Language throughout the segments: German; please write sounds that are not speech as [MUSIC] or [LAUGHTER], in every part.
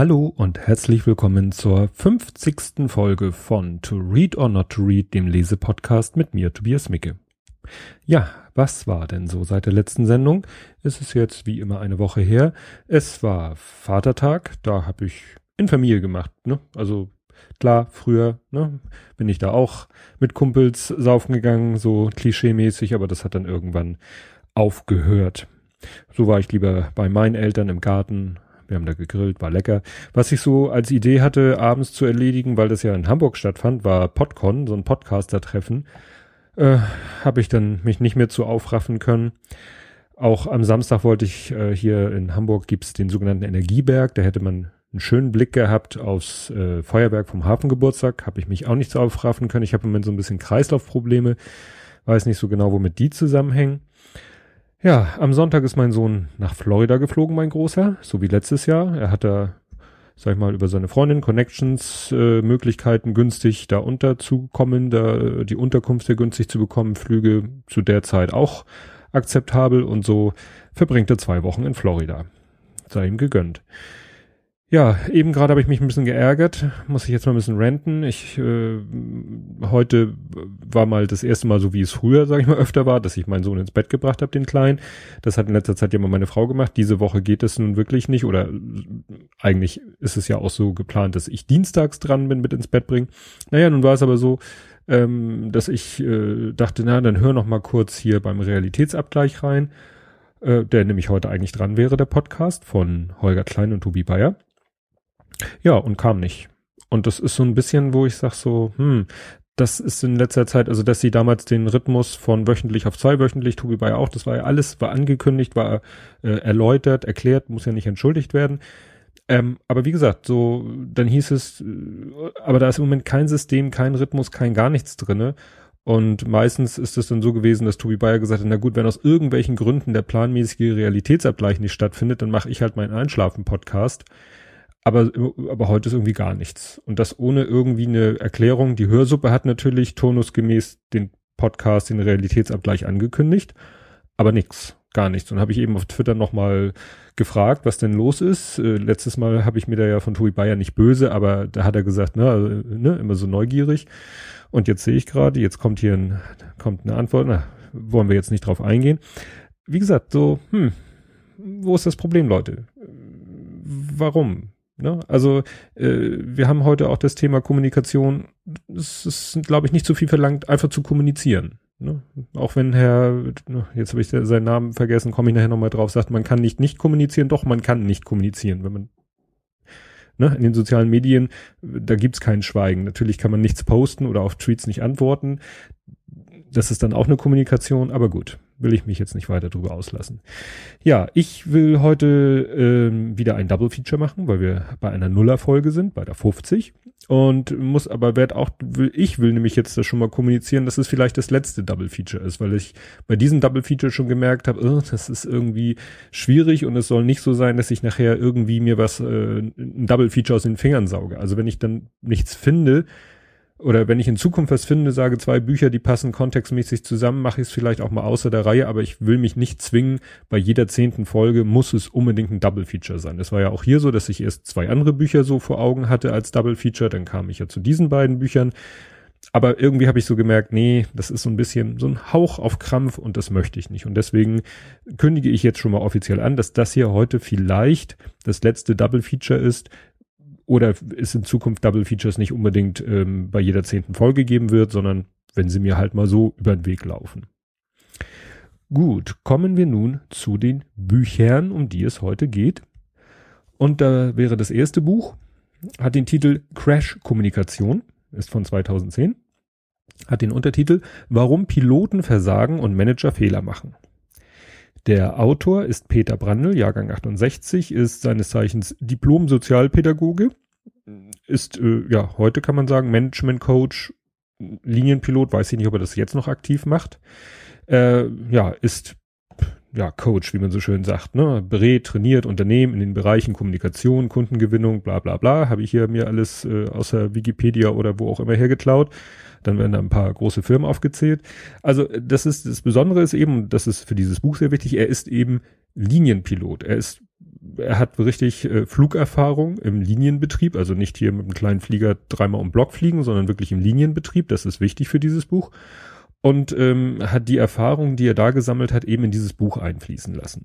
Hallo und herzlich willkommen zur 50. Folge von To Read or Not to Read, dem Lesepodcast mit mir, Tobias Micke. Ja, was war denn so seit der letzten Sendung? Es ist jetzt wie immer eine Woche her. Es war Vatertag, da habe ich in Familie gemacht, ne? Also klar, früher, ne, bin ich da auch mit Kumpels saufen gegangen, so klischeemäßig, aber das hat dann irgendwann aufgehört. So war ich lieber bei meinen Eltern im Garten, wir haben da gegrillt, war lecker. Was ich so als Idee hatte, abends zu erledigen, weil das ja in Hamburg stattfand, war Podcon, so ein Podcaster-Treffen. Äh, Habe ich dann mich nicht mehr zu aufraffen können. Auch am Samstag wollte ich, äh, hier in Hamburg gibt's den sogenannten Energieberg, da hätte man einen schönen Blick gehabt aufs äh, Feuerwerk vom Hafengeburtstag. Habe ich mich auch nicht so aufraffen können. Ich habe im Moment so ein bisschen Kreislaufprobleme. Weiß nicht so genau, womit die zusammenhängen. Ja, am Sonntag ist mein Sohn nach Florida geflogen, mein Großer, so wie letztes Jahr. Er hat da, sag ich mal, über seine Freundin Connections äh, Möglichkeiten günstig da unterzukommen, da äh, die Unterkunft sehr günstig zu bekommen, Flüge zu der Zeit auch akzeptabel und so verbringt er zwei Wochen in Florida. Sei ihm gegönnt. Ja, eben gerade habe ich mich ein bisschen geärgert, muss ich jetzt mal ein bisschen renten. Ich äh, heute war mal das erste Mal so, wie es früher, sage ich mal, [LAUGHS] öfter war, dass ich meinen Sohn ins Bett gebracht habe, den Kleinen. Das hat in letzter Zeit ja mal meine Frau gemacht. Diese Woche geht es nun wirklich nicht oder eigentlich ist es ja auch so geplant, dass ich dienstags dran bin mit ins Bett bringen. Naja, nun war es aber so, ähm, dass ich äh, dachte, na, dann hör noch mal kurz hier beim Realitätsabgleich rein, äh, der nämlich heute eigentlich dran wäre, der Podcast von Holger Klein und Tobi Bayer. Ja, und kam nicht. Und das ist so ein bisschen, wo ich sag so, hm, das ist in letzter Zeit, also dass sie damals den Rhythmus von wöchentlich auf zweiwöchentlich, Tobi ja auch, das war ja alles, war angekündigt, war äh, erläutert, erklärt, muss ja nicht entschuldigt werden. Ähm, aber wie gesagt, so, dann hieß es, äh, aber da ist im Moment kein System, kein Rhythmus, kein gar nichts drinne. Und meistens ist es dann so gewesen, dass Tobi Bayer gesagt hat, na gut, wenn aus irgendwelchen Gründen der planmäßige Realitätsabgleich nicht stattfindet, dann mache ich halt meinen Einschlafen-Podcast. Aber, aber heute ist irgendwie gar nichts. Und das ohne irgendwie eine Erklärung. Die Hörsuppe hat natürlich turnusgemäß den Podcast, den Realitätsabgleich angekündigt, aber nix, gar nichts. Und habe ich eben auf Twitter nochmal gefragt, was denn los ist. Äh, letztes Mal habe ich mir da ja von Tobi Bayer nicht böse, aber da hat er gesagt, ne, ne immer so neugierig. Und jetzt sehe ich gerade, jetzt kommt hier ein, kommt eine Antwort, na, wollen wir jetzt nicht drauf eingehen. Wie gesagt, so, hm, wo ist das Problem, Leute? Warum? Ne? Also äh, wir haben heute auch das Thema Kommunikation. Es ist, glaube ich, nicht so viel verlangt, einfach zu kommunizieren. Ne? Auch wenn Herr, ne, jetzt habe ich seinen Namen vergessen, komme ich nachher nochmal drauf, sagt, man kann nicht nicht kommunizieren, doch, man kann nicht kommunizieren, wenn man ne, in den sozialen Medien, da gibt's kein Schweigen. Natürlich kann man nichts posten oder auf Tweets nicht antworten. Das ist dann auch eine Kommunikation, aber gut will ich mich jetzt nicht weiter drüber auslassen. Ja, ich will heute ähm, wieder ein Double Feature machen, weil wir bei einer Nuller-Folge sind, bei der 50. Und muss aber werd auch, will, ich will nämlich jetzt das schon mal kommunizieren, dass es vielleicht das letzte Double Feature ist, weil ich bei diesem Double Feature schon gemerkt habe, oh, das ist irgendwie schwierig und es soll nicht so sein, dass ich nachher irgendwie mir was, äh, ein Double Feature aus den Fingern sauge. Also wenn ich dann nichts finde, oder wenn ich in Zukunft was finde, sage zwei Bücher, die passen kontextmäßig zusammen, mache ich es vielleicht auch mal außer der Reihe, aber ich will mich nicht zwingen, bei jeder zehnten Folge muss es unbedingt ein Double Feature sein. Das war ja auch hier so, dass ich erst zwei andere Bücher so vor Augen hatte als Double Feature, dann kam ich ja zu diesen beiden Büchern. Aber irgendwie habe ich so gemerkt, nee, das ist so ein bisschen so ein Hauch auf Krampf und das möchte ich nicht. Und deswegen kündige ich jetzt schon mal offiziell an, dass das hier heute vielleicht das letzte Double Feature ist, oder es in Zukunft Double Features nicht unbedingt ähm, bei jeder zehnten Folge geben wird, sondern wenn sie mir halt mal so über den Weg laufen. Gut, kommen wir nun zu den Büchern, um die es heute geht. Und da wäre das erste Buch, hat den Titel Crash Kommunikation, ist von 2010, hat den Untertitel Warum Piloten versagen und Manager Fehler machen. Der Autor ist Peter Brandl, Jahrgang 68, ist seines Zeichens Diplom-Sozialpädagoge, ist, äh, ja, heute kann man sagen, Management-Coach, Linienpilot, weiß ich nicht, ob er das jetzt noch aktiv macht. Äh, ja, ist ja, Coach, wie man so schön sagt, ne? Berät, trainiert Unternehmen in den Bereichen Kommunikation, Kundengewinnung, bla bla bla. Habe ich hier mir alles äh, außer Wikipedia oder wo auch immer hergeklaut. Dann werden da ein paar große Firmen aufgezählt. Also das ist das Besondere ist eben, das ist für dieses Buch sehr wichtig, er ist eben Linienpilot. Er ist er hat richtig äh, Flugerfahrung im Linienbetrieb, also nicht hier mit einem kleinen Flieger dreimal um Block fliegen, sondern wirklich im Linienbetrieb. Das ist wichtig für dieses Buch. Und ähm, hat die Erfahrung, die er da gesammelt hat, eben in dieses Buch einfließen lassen.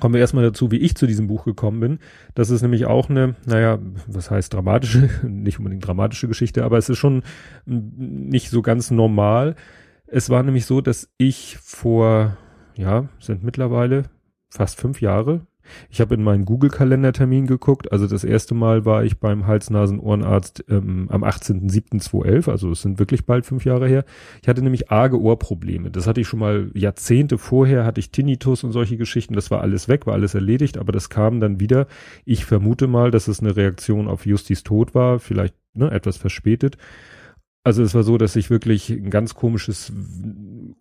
Kommen wir erstmal dazu, wie ich zu diesem Buch gekommen bin. Das ist nämlich auch eine, naja, was heißt dramatische, [LAUGHS] nicht unbedingt dramatische Geschichte, aber es ist schon nicht so ganz normal. Es war nämlich so, dass ich vor, ja, sind mittlerweile fast fünf Jahre, ich habe in meinen Google-Kalendertermin geguckt. Also das erste Mal war ich beim Hals-Nasen-Ohrenarzt ähm, am 18.07.2011. Also es sind wirklich bald fünf Jahre her. Ich hatte nämlich arge Ohrprobleme. Das hatte ich schon mal Jahrzehnte vorher, hatte ich Tinnitus und solche Geschichten. Das war alles weg, war alles erledigt, aber das kam dann wieder. Ich vermute mal, dass es eine Reaktion auf Justis Tod war, vielleicht ne, etwas verspätet. Also es war so, dass ich wirklich ein ganz komisches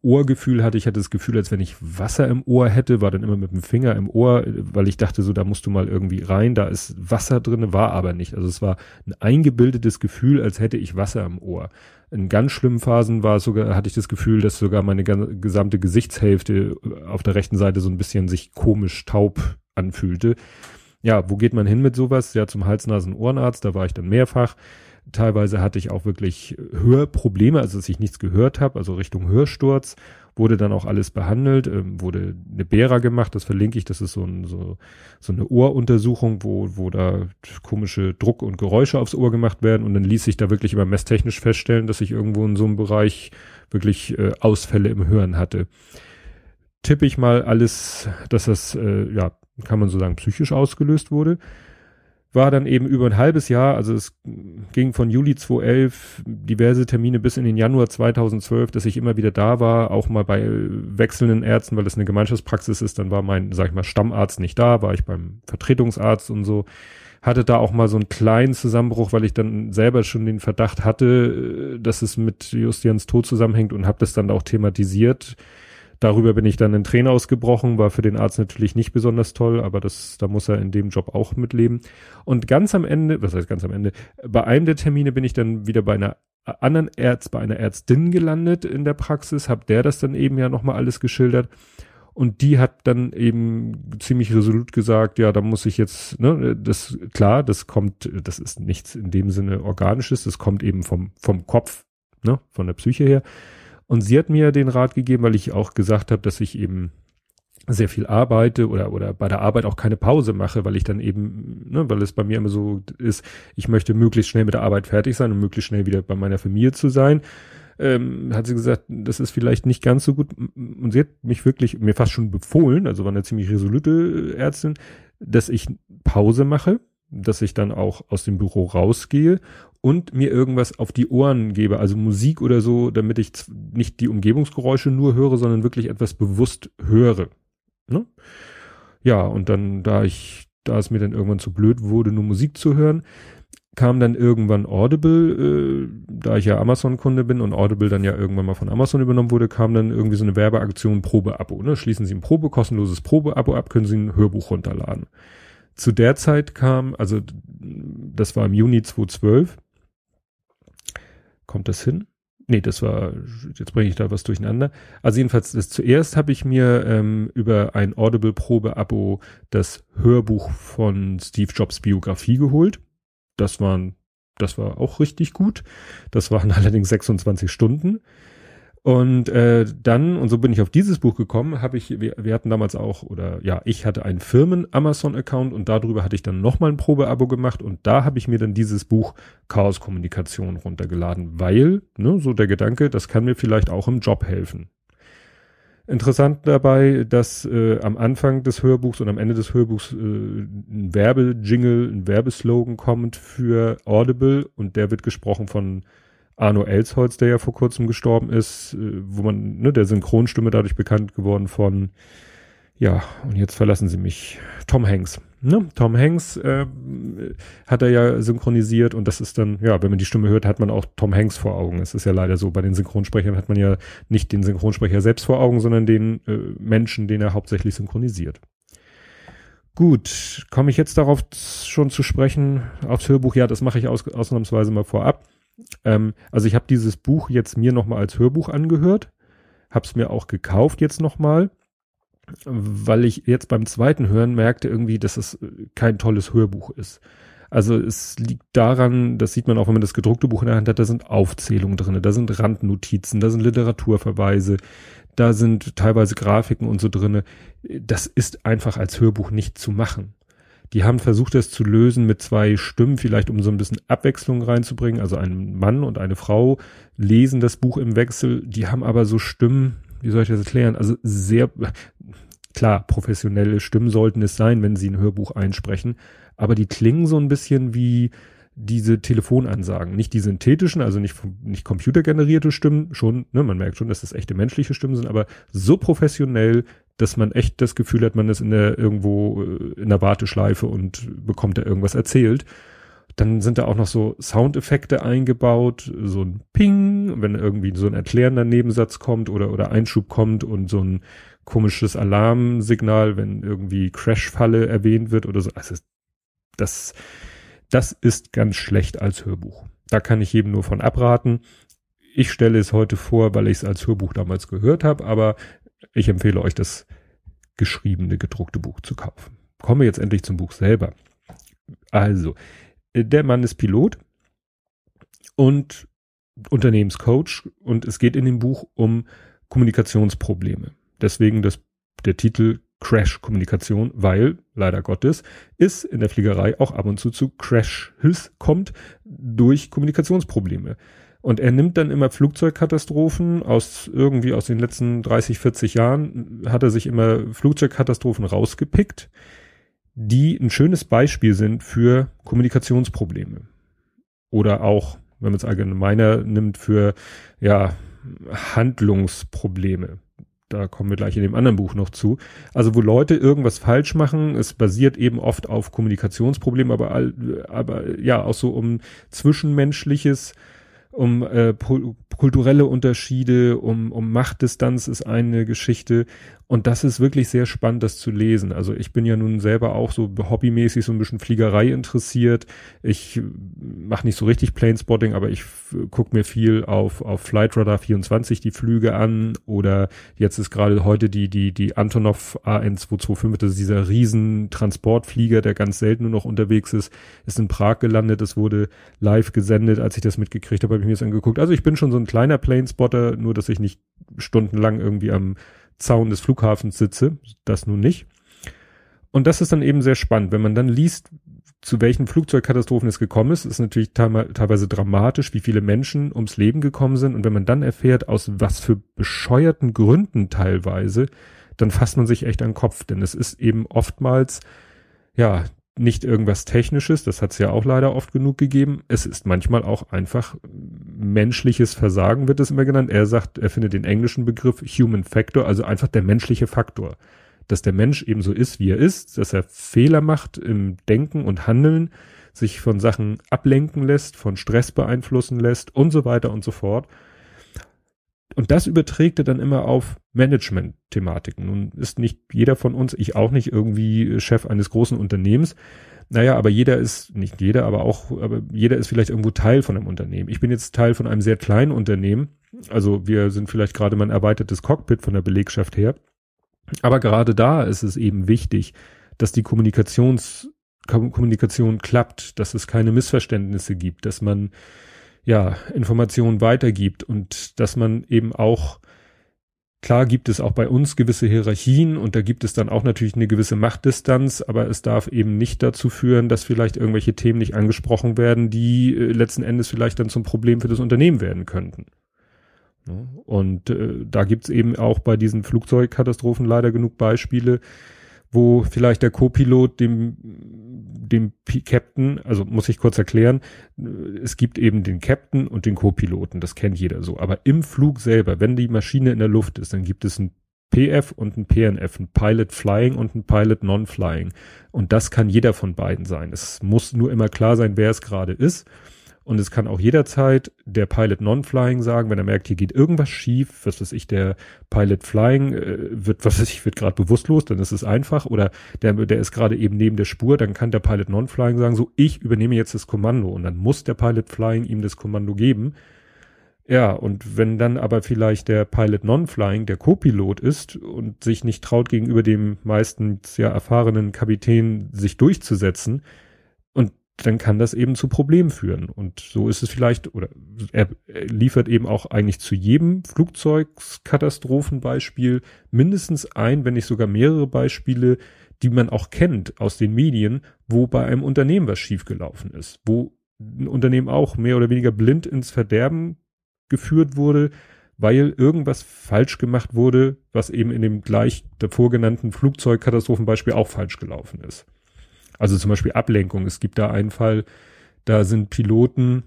Ohrgefühl hatte. Ich hatte das Gefühl, als wenn ich Wasser im Ohr hätte, war dann immer mit dem Finger im Ohr, weil ich dachte so, da musst du mal irgendwie rein, da ist Wasser drinne, war aber nicht. Also es war ein eingebildetes Gefühl, als hätte ich Wasser im Ohr. In ganz schlimmen Phasen war es sogar, hatte ich das Gefühl, dass sogar meine gesamte Gesichtshälfte auf der rechten Seite so ein bisschen sich komisch taub anfühlte. Ja, wo geht man hin mit sowas? Ja, zum Hals-Nasen-Ohrenarzt, da war ich dann mehrfach. Teilweise hatte ich auch wirklich Hörprobleme, also dass ich nichts gehört habe, also Richtung Hörsturz. Wurde dann auch alles behandelt, ähm, wurde eine Bera gemacht, das verlinke ich, das ist so, ein, so, so eine Ohruntersuchung, wo, wo da komische Druck und Geräusche aufs Ohr gemacht werden und dann ließ sich da wirklich immer messtechnisch feststellen, dass ich irgendwo in so einem Bereich wirklich äh, Ausfälle im Hören hatte. Tippe ich mal alles, dass das, äh, ja, kann man so sagen, psychisch ausgelöst wurde war dann eben über ein halbes Jahr, also es ging von Juli 2011 diverse Termine bis in den Januar 2012, dass ich immer wieder da war, auch mal bei wechselnden Ärzten, weil das eine Gemeinschaftspraxis ist, dann war mein, sag ich mal, Stammarzt nicht da, war ich beim Vertretungsarzt und so, hatte da auch mal so einen kleinen Zusammenbruch, weil ich dann selber schon den Verdacht hatte, dass es mit Justians Tod zusammenhängt und habe das dann auch thematisiert Darüber bin ich dann in Tränen ausgebrochen, war für den Arzt natürlich nicht besonders toll, aber das, da muss er in dem Job auch mitleben. Und ganz am Ende, was heißt ganz am Ende, bei einem der Termine bin ich dann wieder bei einer anderen Ärzt, bei einer Ärztin gelandet in der Praxis, hab der das dann eben ja nochmal alles geschildert. Und die hat dann eben ziemlich resolut gesagt, ja, da muss ich jetzt, ne, das, klar, das kommt, das ist nichts in dem Sinne organisches, das kommt eben vom, vom Kopf, ne, von der Psyche her. Und sie hat mir den Rat gegeben, weil ich auch gesagt habe, dass ich eben sehr viel arbeite oder oder bei der Arbeit auch keine Pause mache, weil ich dann eben, ne, weil es bei mir immer so ist, ich möchte möglichst schnell mit der Arbeit fertig sein und möglichst schnell wieder bei meiner Familie zu sein. Ähm, hat sie gesagt, das ist vielleicht nicht ganz so gut. Und sie hat mich wirklich, mir fast schon befohlen, also war eine ziemlich resolute Ärztin, dass ich Pause mache, dass ich dann auch aus dem Büro rausgehe und mir irgendwas auf die Ohren gebe, also Musik oder so, damit ich nicht die Umgebungsgeräusche nur höre, sondern wirklich etwas bewusst höre. Ne? Ja, und dann, da ich, da es mir dann irgendwann zu blöd wurde, nur Musik zu hören, kam dann irgendwann Audible, äh, da ich ja Amazon-Kunde bin und Audible dann ja irgendwann mal von Amazon übernommen wurde, kam dann irgendwie so eine Werbeaktion Probe-Abo. Ne? Schließen Sie ein Probe, kostenloses Probe-Abo ab, können Sie ein Hörbuch runterladen. Zu der Zeit kam, also das war im Juni 2012, Kommt das hin? Nee, das war, jetzt bringe ich da was durcheinander. Also jedenfalls, das zuerst habe ich mir ähm, über ein Audible-Probe-Abo das Hörbuch von Steve Jobs Biografie geholt. Das waren, das war auch richtig gut. Das waren [LAUGHS] allerdings 26 Stunden. Und äh, dann, und so bin ich auf dieses Buch gekommen, habe ich, wir, wir hatten damals auch, oder ja, ich hatte einen Firmen-Amazon-Account und darüber hatte ich dann nochmal ein Probeabo gemacht und da habe ich mir dann dieses Buch Chaos Kommunikation runtergeladen, weil, ne, so der Gedanke, das kann mir vielleicht auch im Job helfen. Interessant dabei, dass äh, am Anfang des Hörbuchs und am Ende des Hörbuchs äh, ein Werbejingle, ein Werbeslogan kommt für Audible und der wird gesprochen von Arno Elsholz, der ja vor kurzem gestorben ist, äh, wo man, ne, der Synchronstimme dadurch bekannt geworden von, ja, und jetzt verlassen sie mich, Tom Hanks. Ne? Tom Hanks äh, hat er ja synchronisiert und das ist dann, ja, wenn man die Stimme hört, hat man auch Tom Hanks vor Augen. Es ist ja leider so, bei den Synchronsprechern hat man ja nicht den Synchronsprecher selbst vor Augen, sondern den äh, Menschen, den er hauptsächlich synchronisiert. Gut, komme ich jetzt darauf schon zu sprechen, aufs Hörbuch? Ja, das mache ich aus, ausnahmsweise mal vorab. Ähm, also ich habe dieses Buch jetzt mir nochmal als Hörbuch angehört, habe es mir auch gekauft jetzt nochmal. weil ich jetzt beim zweiten Hören merkte irgendwie, dass es kein tolles Hörbuch ist. Also es liegt daran, das sieht man auch, wenn man das gedruckte Buch in der Hand hat, da sind Aufzählungen drin, da sind Randnotizen, da sind Literaturverweise, da sind teilweise Grafiken und so drinne. Das ist einfach als Hörbuch nicht zu machen. Die haben versucht, das zu lösen mit zwei Stimmen, vielleicht um so ein bisschen Abwechslung reinzubringen. Also ein Mann und eine Frau lesen das Buch im Wechsel. Die haben aber so Stimmen, wie soll ich das erklären? Also sehr, klar, professionelle Stimmen sollten es sein, wenn sie ein Hörbuch einsprechen aber die klingen so ein bisschen wie diese Telefonansagen. Nicht die synthetischen, also nicht, nicht computergenerierte Stimmen, schon, ne, man merkt schon, dass das echte menschliche Stimmen sind, aber so professionell, dass man echt das Gefühl hat, man ist in der irgendwo äh, in der Warteschleife und bekommt da irgendwas erzählt. Dann sind da auch noch so Soundeffekte eingebaut, so ein Ping, wenn irgendwie so ein erklärender Nebensatz kommt oder, oder Einschub kommt und so ein komisches Alarmsignal, wenn irgendwie Crashfalle erwähnt wird oder so. Also das, das ist ganz schlecht als Hörbuch. Da kann ich jedem nur von abraten. Ich stelle es heute vor, weil ich es als Hörbuch damals gehört habe, aber ich empfehle euch das geschriebene, gedruckte Buch zu kaufen. Kommen wir jetzt endlich zum Buch selber. Also, der Mann ist Pilot und Unternehmenscoach und es geht in dem Buch um Kommunikationsprobleme. Deswegen das, der Titel Crash-Kommunikation, weil, leider Gottes, es in der Fliegerei auch ab und zu zu Crashes kommt durch Kommunikationsprobleme. Und er nimmt dann immer Flugzeugkatastrophen aus irgendwie aus den letzten 30, 40 Jahren, hat er sich immer Flugzeugkatastrophen rausgepickt, die ein schönes Beispiel sind für Kommunikationsprobleme. Oder auch, wenn man es allgemeiner nimmt, für, ja, Handlungsprobleme da kommen wir gleich in dem anderen Buch noch zu. Also wo Leute irgendwas falsch machen, es basiert eben oft auf Kommunikationsproblemen, aber, aber ja auch so um zwischenmenschliches um äh, kulturelle Unterschiede, um, um Machtdistanz ist eine Geschichte. Und das ist wirklich sehr spannend, das zu lesen. Also ich bin ja nun selber auch so hobbymäßig so ein bisschen Fliegerei interessiert. Ich mache nicht so richtig Planespotting, aber ich gucke mir viel auf, auf Flightradar 24 die Flüge an. Oder jetzt ist gerade heute die, die, die Antonov AN225, das ist dieser riesen Transportflieger, der ganz selten nur noch unterwegs ist, ist in Prag gelandet. Es wurde live gesendet, als ich das mitgekriegt habe, habe ich mir das angeguckt. Also ich bin schon so ein kleiner Planespotter, nur dass ich nicht stundenlang irgendwie am Zaun des Flughafens sitze, das nun nicht. Und das ist dann eben sehr spannend, wenn man dann liest, zu welchen Flugzeugkatastrophen es gekommen ist, ist natürlich teilweise dramatisch, wie viele Menschen ums Leben gekommen sind. Und wenn man dann erfährt, aus was für bescheuerten Gründen teilweise, dann fasst man sich echt an den Kopf. Denn es ist eben oftmals, ja, nicht irgendwas Technisches, das hat es ja auch leider oft genug gegeben. Es ist manchmal auch einfach menschliches Versagen, wird es immer genannt. Er sagt, er findet den englischen Begriff Human Factor, also einfach der menschliche Faktor. Dass der Mensch eben so ist, wie er ist, dass er Fehler macht im Denken und Handeln, sich von Sachen ablenken lässt, von Stress beeinflussen lässt und so weiter und so fort. Und das überträgt er dann immer auf Management-Thematiken. Nun ist nicht jeder von uns, ich auch nicht, irgendwie Chef eines großen Unternehmens. Naja, aber jeder ist, nicht jeder, aber auch, aber jeder ist vielleicht irgendwo Teil von einem Unternehmen. Ich bin jetzt Teil von einem sehr kleinen Unternehmen. Also wir sind vielleicht gerade mal ein erweitertes Cockpit von der Belegschaft her. Aber gerade da ist es eben wichtig, dass die Kommunikations, Kommunikation klappt, dass es keine Missverständnisse gibt, dass man ja, Informationen weitergibt und dass man eben auch, klar gibt es auch bei uns gewisse Hierarchien und da gibt es dann auch natürlich eine gewisse Machtdistanz, aber es darf eben nicht dazu führen, dass vielleicht irgendwelche Themen nicht angesprochen werden, die äh, letzten Endes vielleicht dann zum Problem für das Unternehmen werden könnten. Und äh, da gibt's eben auch bei diesen Flugzeugkatastrophen leider genug Beispiele, wo vielleicht der Co-Pilot dem, dem Captain, also muss ich kurz erklären, es gibt eben den Captain und den Co-Piloten, das kennt jeder so. Aber im Flug selber, wenn die Maschine in der Luft ist, dann gibt es ein PF und ein PNF, ein Pilot Flying und ein Pilot Non-Flying. Und das kann jeder von beiden sein. Es muss nur immer klar sein, wer es gerade ist. Und es kann auch jederzeit der Pilot Non-Flying sagen, wenn er merkt, hier geht irgendwas schief, was weiß ich, der Pilot Flying äh, wird, was weiß ich, wird gerade bewusstlos, dann ist es einfach. Oder der, der ist gerade eben neben der Spur, dann kann der Pilot Non-Flying sagen, so, ich übernehme jetzt das Kommando. Und dann muss der Pilot Flying ihm das Kommando geben. Ja, und wenn dann aber vielleicht der Pilot Non-Flying der Co-Pilot ist und sich nicht traut, gegenüber dem meistens ja erfahrenen Kapitän sich durchzusetzen, dann kann das eben zu Problemen führen. Und so ist es vielleicht, oder er, er liefert eben auch eigentlich zu jedem Flugzeugskatastrophenbeispiel mindestens ein, wenn nicht sogar mehrere Beispiele, die man auch kennt aus den Medien, wo bei einem Unternehmen was schiefgelaufen ist, wo ein Unternehmen auch mehr oder weniger blind ins Verderben geführt wurde, weil irgendwas falsch gemacht wurde, was eben in dem gleich davor genannten Flugzeugkatastrophenbeispiel auch falsch gelaufen ist. Also zum Beispiel Ablenkung. Es gibt da einen Fall, da sind Piloten,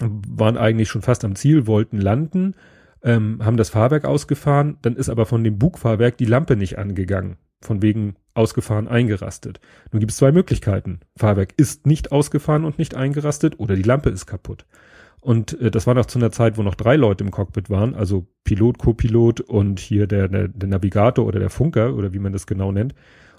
waren eigentlich schon fast am Ziel, wollten landen, ähm, haben das Fahrwerk ausgefahren, dann ist aber von dem Bugfahrwerk die Lampe nicht angegangen. Von wegen ausgefahren, eingerastet. Nun gibt es zwei Möglichkeiten. Fahrwerk ist nicht ausgefahren und nicht eingerastet oder die Lampe ist kaputt. Und äh, das war noch zu einer Zeit, wo noch drei Leute im Cockpit waren, also Pilot, Co-Pilot und hier der, der, der Navigator oder der Funker oder wie man das genau nennt.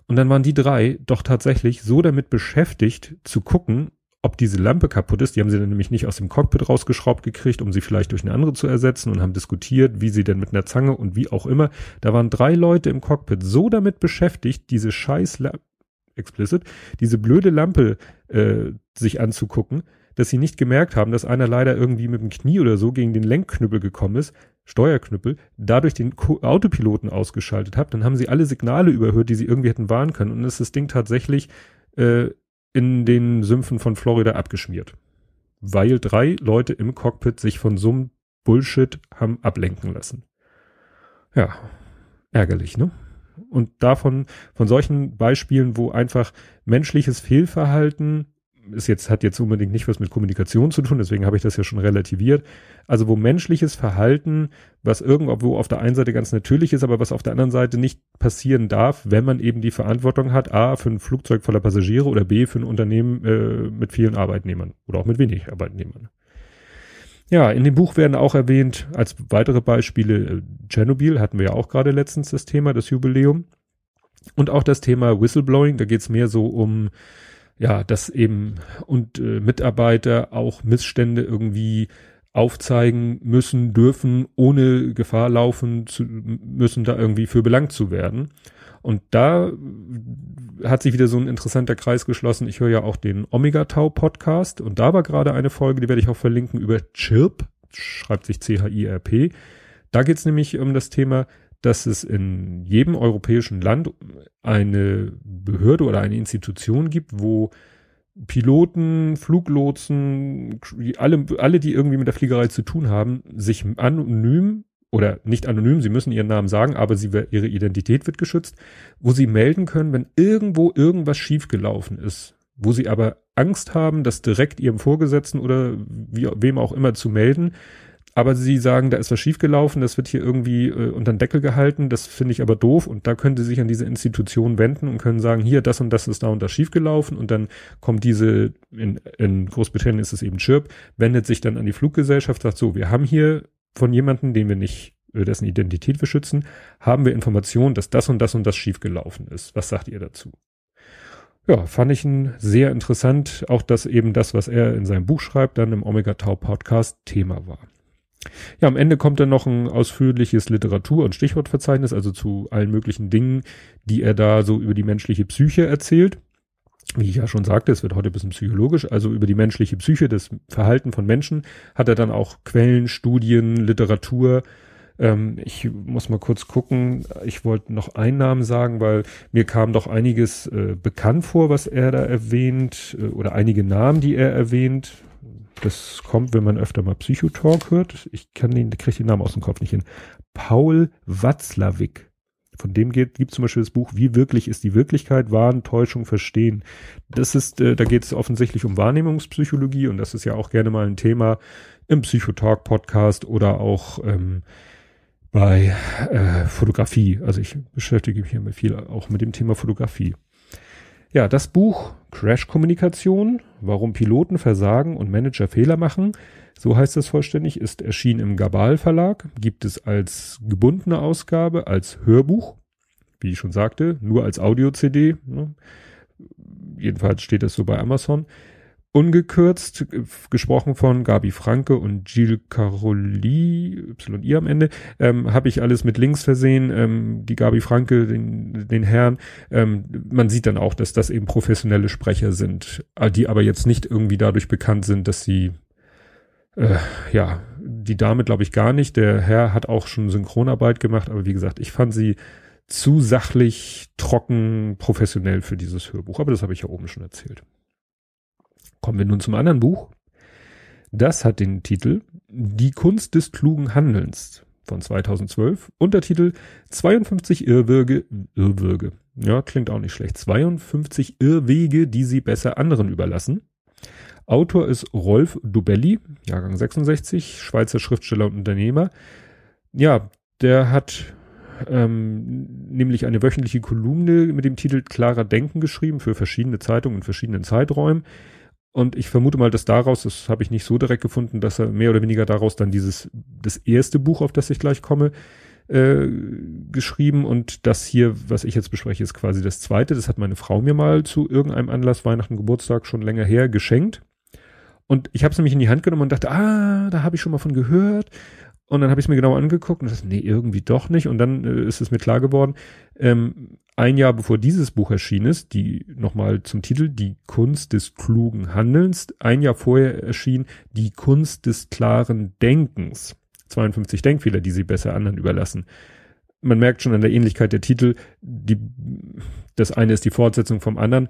Und dann waren die drei doch tatsächlich so damit beschäftigt zu gucken, ob diese Lampe kaputt ist. Die haben sie dann nämlich nicht aus dem Cockpit rausgeschraubt gekriegt, um sie vielleicht durch eine andere zu ersetzen und haben diskutiert, wie sie denn mit einer Zange und wie auch immer. Da waren drei Leute im Cockpit so damit beschäftigt, diese scheiß explicit, diese blöde Lampe äh, sich anzugucken, dass sie nicht gemerkt haben, dass einer leider irgendwie mit dem Knie oder so gegen den Lenkknüppel gekommen ist, Steuerknüppel, dadurch den Autopiloten ausgeschaltet hat, dann haben sie alle Signale überhört, die sie irgendwie hätten warnen können und ist das Ding tatsächlich äh, in den Sümpfen von Florida abgeschmiert. Weil drei Leute im Cockpit sich von so einem Bullshit haben ablenken lassen. Ja, ärgerlich, ne? Und davon, von solchen Beispielen, wo einfach menschliches Fehlverhalten ist jetzt, hat jetzt unbedingt nicht was mit Kommunikation zu tun, deswegen habe ich das ja schon relativiert. Also wo menschliches Verhalten, was irgendwo auf der einen Seite ganz natürlich ist, aber was auf der anderen Seite nicht passieren darf, wenn man eben die Verantwortung hat, A, für ein Flugzeug voller Passagiere oder B, für ein Unternehmen äh, mit vielen Arbeitnehmern oder auch mit wenig Arbeitnehmern. Ja, in dem Buch werden auch erwähnt, als weitere Beispiele, äh, Tschernobyl hatten wir ja auch gerade letztens das Thema, das Jubiläum. Und auch das Thema Whistleblowing, da geht es mehr so um ja, dass eben und äh, Mitarbeiter auch Missstände irgendwie aufzeigen müssen, dürfen, ohne Gefahr laufen zu müssen, da irgendwie für belangt zu werden. Und da hat sich wieder so ein interessanter Kreis geschlossen. Ich höre ja auch den Omega Tau Podcast und da war gerade eine Folge, die werde ich auch verlinken über Chirp, schreibt sich C-H-I-R-P. Da geht es nämlich um das Thema, dass es in jedem europäischen Land eine Behörde oder eine Institution gibt, wo Piloten, Fluglotsen, alle, alle, die irgendwie mit der Fliegerei zu tun haben, sich anonym oder nicht anonym, sie müssen ihren Namen sagen, aber sie, ihre Identität wird geschützt, wo sie melden können, wenn irgendwo irgendwas schiefgelaufen ist, wo sie aber Angst haben, das direkt ihrem Vorgesetzten oder wie, wem auch immer zu melden, aber sie sagen, da ist was schiefgelaufen, das wird hier irgendwie äh, unter den Deckel gehalten, das finde ich aber doof und da können sie sich an diese Institution wenden und können sagen, hier, das und das ist da und da schiefgelaufen und dann kommt diese, in, in Großbritannien ist es eben Chirp, wendet sich dann an die Fluggesellschaft, sagt so, wir haben hier von jemandem, den wir nicht, äh, dessen Identität wir schützen, haben wir Informationen, dass das und das und das schiefgelaufen ist. Was sagt ihr dazu? Ja, fand ich ein sehr interessant, auch dass eben das, was er in seinem Buch schreibt, dann im Omega Tau Podcast Thema war. Ja, am Ende kommt dann noch ein ausführliches Literatur- und Stichwortverzeichnis, also zu allen möglichen Dingen, die er da so über die menschliche Psyche erzählt. Wie ich ja schon sagte, es wird heute ein bisschen psychologisch, also über die menschliche Psyche, das Verhalten von Menschen, hat er dann auch Quellen, Studien, Literatur. Ähm, ich muss mal kurz gucken, ich wollte noch einen Namen sagen, weil mir kam doch einiges äh, bekannt vor, was er da erwähnt, äh, oder einige Namen, die er erwähnt. Das kommt, wenn man öfter mal Psychotalk hört. Ich kann den, kriege den Namen aus dem Kopf nicht hin. Paul Watzlawick. Von dem gibt zum Beispiel das Buch Wie wirklich ist die Wirklichkeit? Wahn, Täuschung, Verstehen. Das ist, äh, da geht es offensichtlich um Wahrnehmungspsychologie und das ist ja auch gerne mal ein Thema im Psychotalk Podcast oder auch ähm, bei äh, Fotografie. Also ich beschäftige mich hier viel auch mit dem Thema Fotografie. Ja, das Buch Crash-Kommunikation, warum Piloten versagen und Manager Fehler machen, so heißt das vollständig, ist erschienen im Gabal Verlag, gibt es als gebundene Ausgabe, als Hörbuch, wie ich schon sagte, nur als Audio-CD. Ne? Jedenfalls steht das so bei Amazon. Ungekürzt, gesprochen von Gabi Franke und Gilles Caroli, Y am Ende, ähm, habe ich alles mit Links versehen, ähm, die Gabi Franke, den, den Herrn, ähm, man sieht dann auch, dass das eben professionelle Sprecher sind, äh, die aber jetzt nicht irgendwie dadurch bekannt sind, dass sie, äh, ja, die Dame glaube ich gar nicht, der Herr hat auch schon Synchronarbeit gemacht, aber wie gesagt, ich fand sie zu sachlich, trocken, professionell für dieses Hörbuch, aber das habe ich ja oben schon erzählt. Kommen wir nun zum anderen Buch. Das hat den Titel Die Kunst des klugen Handelns von 2012. Untertitel 52 Irrwürge, Irrwürge. Ja, klingt auch nicht schlecht. 52 Irrwege, die sie besser anderen überlassen. Autor ist Rolf Dubelli, Jahrgang 66, Schweizer Schriftsteller und Unternehmer. Ja, der hat ähm, nämlich eine wöchentliche Kolumne mit dem Titel Klarer Denken geschrieben für verschiedene Zeitungen in verschiedenen Zeiträumen. Und ich vermute mal, dass daraus, das habe ich nicht so direkt gefunden, dass er mehr oder weniger daraus dann dieses, das erste Buch, auf das ich gleich komme, äh, geschrieben. Und das hier, was ich jetzt bespreche, ist quasi das zweite. Das hat meine Frau mir mal zu irgendeinem Anlass, Weihnachten, Geburtstag schon länger her geschenkt. Und ich habe es nämlich in die Hand genommen und dachte, ah, da habe ich schon mal von gehört. Und dann habe ich es mir genau angeguckt und dachte, nee, irgendwie doch nicht. Und dann äh, ist es mir klar geworden, ähm, ein Jahr bevor dieses Buch erschienen ist, die nochmal zum Titel Die Kunst des klugen Handelns, ein Jahr vorher erschien Die Kunst des klaren Denkens. 52 Denkfehler, die sie besser anderen überlassen. Man merkt schon an der Ähnlichkeit der Titel, die, das eine ist die Fortsetzung vom anderen,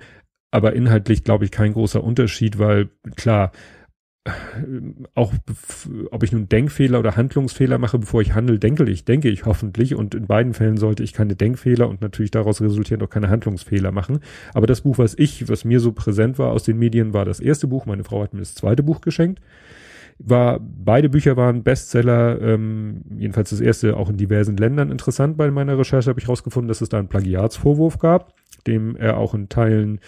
aber inhaltlich glaube ich kein großer Unterschied, weil klar, auch ob ich nun Denkfehler oder Handlungsfehler mache, bevor ich handle, denke ich, denke ich hoffentlich. Und in beiden Fällen sollte ich keine Denkfehler und natürlich daraus resultierend auch keine Handlungsfehler machen. Aber das Buch, was ich, was mir so präsent war aus den Medien, war das erste Buch. Meine Frau hat mir das zweite Buch geschenkt. War, beide Bücher waren Bestseller, ähm, jedenfalls das erste auch in diversen Ländern interessant. Bei meiner Recherche habe ich herausgefunden, dass es da einen Plagiatsvorwurf gab, dem er auch in Teilen,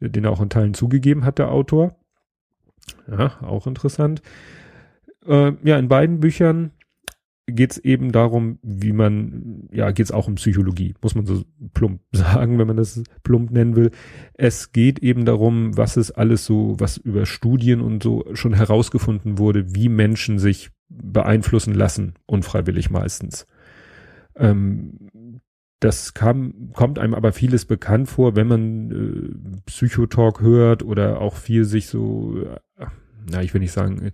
den er auch in Teilen zugegeben hat, der Autor. Ja, auch interessant. Äh, ja, in beiden Büchern geht es eben darum, wie man, ja, geht es auch um Psychologie, muss man so plump [LAUGHS] sagen, wenn man das plump nennen will. Es geht eben darum, was es alles so, was über Studien und so schon herausgefunden wurde, wie Menschen sich beeinflussen lassen, unfreiwillig meistens. Ähm, das kam, kommt einem aber vieles bekannt vor, wenn man äh, Psychotalk hört oder auch viel sich so, na, ich will nicht sagen, äh,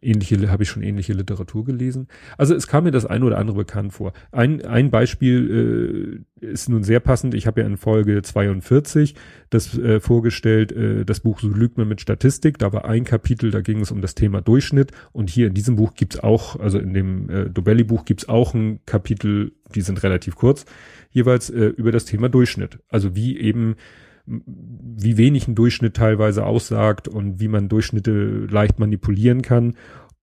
ähnliche, habe ich schon ähnliche Literatur gelesen. Also es kam mir das eine oder andere bekannt vor. Ein, ein Beispiel äh, ist nun sehr passend. Ich habe ja in Folge 42 das äh, vorgestellt, äh, das Buch So lügt man mit Statistik. Da war ein Kapitel, da ging es um das Thema Durchschnitt. Und hier in diesem Buch gibt's auch, also in dem äh, Dobelli-Buch gibt's auch ein Kapitel, die sind relativ kurz, jeweils äh, über das Thema Durchschnitt. Also wie eben wie wenig ein Durchschnitt teilweise aussagt und wie man Durchschnitte leicht manipulieren kann.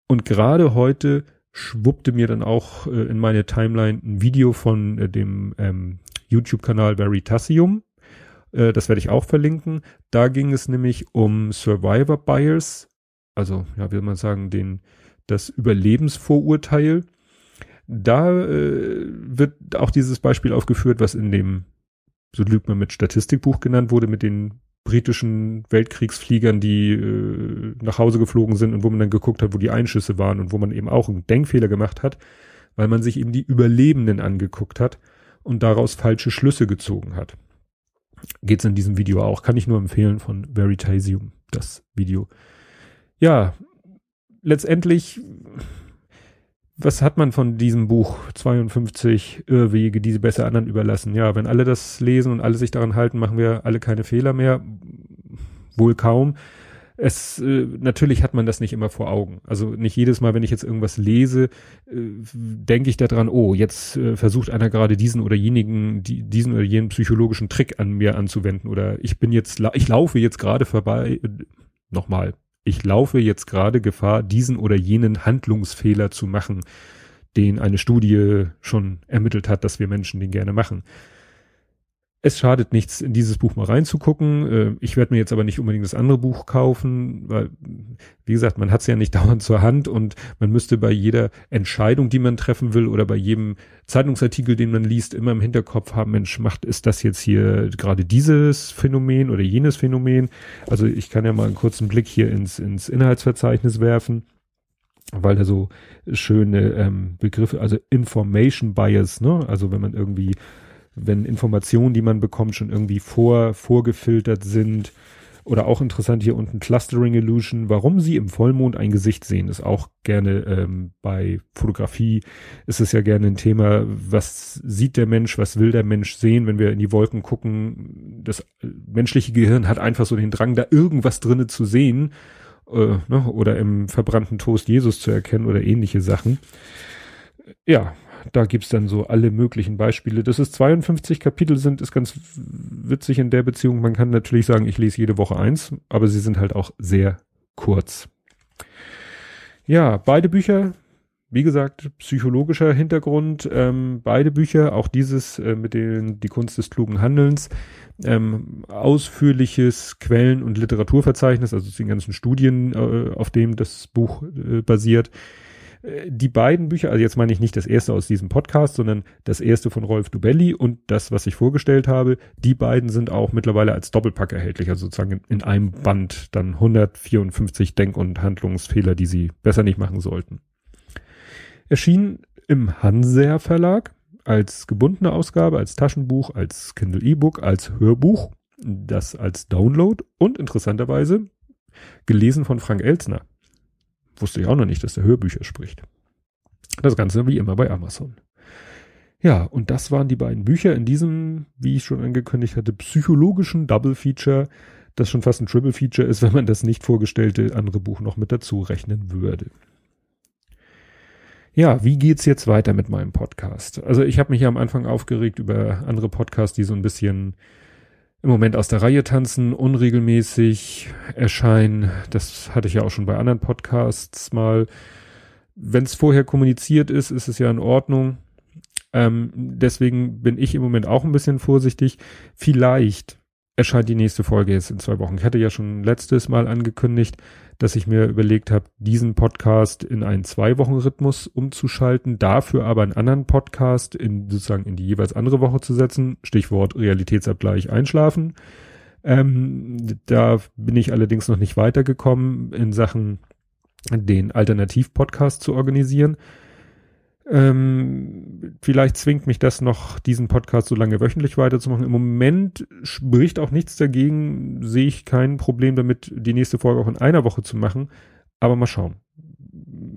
Und gerade heute schwuppte mir dann auch äh, in meine Timeline ein Video von äh, dem ähm, YouTube-Kanal Veritasium. Äh, das werde ich auch verlinken. Da ging es nämlich um Survivor Bias, also ja, will man sagen, den das Überlebensvorurteil. Da äh, wird auch dieses Beispiel aufgeführt, was in dem so lügt man mit Statistikbuch genannt wurde, mit den britischen Weltkriegsfliegern, die äh, nach Hause geflogen sind und wo man dann geguckt hat, wo die Einschüsse waren und wo man eben auch einen Denkfehler gemacht hat, weil man sich eben die Überlebenden angeguckt hat und daraus falsche Schlüsse gezogen hat. Geht's in diesem Video auch. Kann ich nur empfehlen von Veritasium, das Video. Ja, letztendlich was hat man von diesem Buch 52 Irrwege, die sie besser anderen überlassen? Ja, wenn alle das lesen und alle sich daran halten, machen wir alle keine Fehler mehr. Wohl kaum. Es äh, natürlich hat man das nicht immer vor Augen. Also nicht jedes Mal, wenn ich jetzt irgendwas lese, äh, denke ich daran, oh, jetzt äh, versucht einer gerade diesen oder jenigen, die, diesen oder jenen psychologischen Trick an mir anzuwenden oder ich bin jetzt, ich laufe jetzt gerade vorbei. Äh, nochmal, ich laufe jetzt gerade Gefahr, diesen oder jenen Handlungsfehler zu machen, den eine Studie schon ermittelt hat, dass wir Menschen den gerne machen. Es schadet nichts, in dieses Buch mal reinzugucken. Äh, ich werde mir jetzt aber nicht unbedingt das andere Buch kaufen, weil, wie gesagt, man hat es ja nicht [LAUGHS] dauernd zur Hand und man müsste bei jeder Entscheidung, die man treffen will oder bei jedem Zeitungsartikel, den man liest, immer im Hinterkopf haben, Mensch, macht, ist das jetzt hier gerade dieses Phänomen oder jenes Phänomen? Also ich kann ja mal einen kurzen Blick hier ins, ins Inhaltsverzeichnis werfen weil da so schöne ähm, Begriffe, also Information Bias, ne? Also wenn man irgendwie wenn Informationen, die man bekommt, schon irgendwie vor, vorgefiltert sind. Oder auch interessant hier unten Clustering Illusion, warum sie im Vollmond ein Gesicht sehen, ist auch gerne ähm, bei Fotografie ist es ja gerne ein Thema, was sieht der Mensch, was will der Mensch sehen, wenn wir in die Wolken gucken. Das menschliche Gehirn hat einfach so den Drang, da irgendwas drinne zu sehen äh, ne, oder im verbrannten Toast Jesus zu erkennen oder ähnliche Sachen. Ja, da gibt's dann so alle möglichen Beispiele. Dass es 52 Kapitel sind, ist ganz witzig in der Beziehung. Man kann natürlich sagen, ich lese jede Woche eins, aber sie sind halt auch sehr kurz. Ja, beide Bücher, wie gesagt, psychologischer Hintergrund. Ähm, beide Bücher, auch dieses äh, mit den Die Kunst des klugen Handelns, ähm, ausführliches Quellen- und Literaturverzeichnis, also den ganzen Studien, äh, auf dem das Buch äh, basiert die beiden Bücher, also jetzt meine ich nicht das erste aus diesem Podcast, sondern das erste von Rolf Dubelli und das, was ich vorgestellt habe, die beiden sind auch mittlerweile als Doppelpack erhältlich, also sozusagen in einem Band dann 154 Denk- und Handlungsfehler, die sie besser nicht machen sollten. Erschien im Hanser Verlag als gebundene Ausgabe, als Taschenbuch, als Kindle E-Book, als Hörbuch, das als Download und interessanterweise gelesen von Frank Elsner wusste ich auch noch nicht, dass der Hörbücher spricht. Das Ganze wie immer bei Amazon. Ja, und das waren die beiden Bücher in diesem, wie ich schon angekündigt hatte, psychologischen Double Feature, das schon fast ein Triple Feature ist, [LAUGHS] wenn man das nicht vorgestellte andere Buch noch mit dazu rechnen würde. Ja, wie geht's jetzt weiter mit meinem Podcast? Also ich habe mich ja am Anfang aufgeregt über andere Podcasts, die so ein bisschen im Moment aus der Reihe tanzen, unregelmäßig erscheinen. Das hatte ich ja auch schon bei anderen Podcasts mal. Wenn es vorher kommuniziert ist, ist es ja in Ordnung. Ähm, deswegen bin ich im Moment auch ein bisschen vorsichtig. Vielleicht erscheint die nächste Folge jetzt in zwei Wochen. Ich hatte ja schon letztes Mal angekündigt, dass ich mir überlegt habe, diesen Podcast in einen Zwei-Wochen-Rhythmus umzuschalten, dafür aber einen anderen Podcast in sozusagen in die jeweils andere Woche zu setzen. Stichwort Realitätsabgleich einschlafen. Ähm, da bin ich allerdings noch nicht weitergekommen in Sachen den Alternativ-Podcast zu organisieren. Ähm, vielleicht zwingt mich das noch, diesen Podcast so lange wöchentlich weiterzumachen. Im Moment spricht auch nichts dagegen, sehe ich kein Problem damit, die nächste Folge auch in einer Woche zu machen. Aber mal schauen.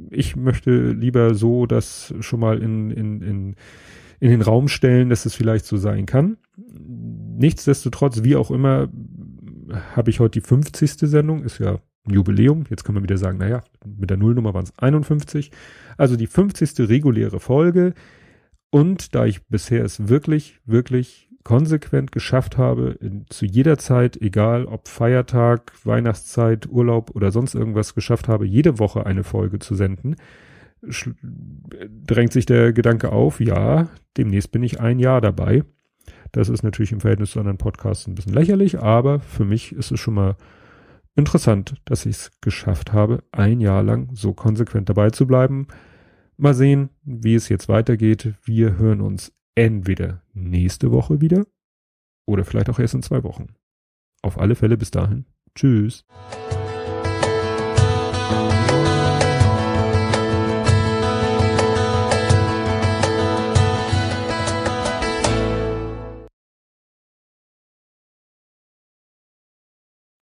Ich möchte lieber so das schon mal in, in, in, in den Raum stellen, dass es vielleicht so sein kann. Nichtsdestotrotz, wie auch immer, habe ich heute die 50. Sendung, ist ja Jubiläum. Jetzt kann man wieder sagen, naja, mit der Nullnummer waren es 51. Also die 50. reguläre Folge. Und da ich bisher es wirklich, wirklich konsequent geschafft habe, in, zu jeder Zeit, egal ob Feiertag, Weihnachtszeit, Urlaub oder sonst irgendwas geschafft habe, jede Woche eine Folge zu senden, drängt sich der Gedanke auf, ja, demnächst bin ich ein Jahr dabei. Das ist natürlich im Verhältnis zu anderen Podcasts ein bisschen lächerlich, aber für mich ist es schon mal Interessant, dass ich es geschafft habe, ein Jahr lang so konsequent dabei zu bleiben. Mal sehen, wie es jetzt weitergeht. Wir hören uns entweder nächste Woche wieder oder vielleicht auch erst in zwei Wochen. Auf alle Fälle bis dahin. Tschüss.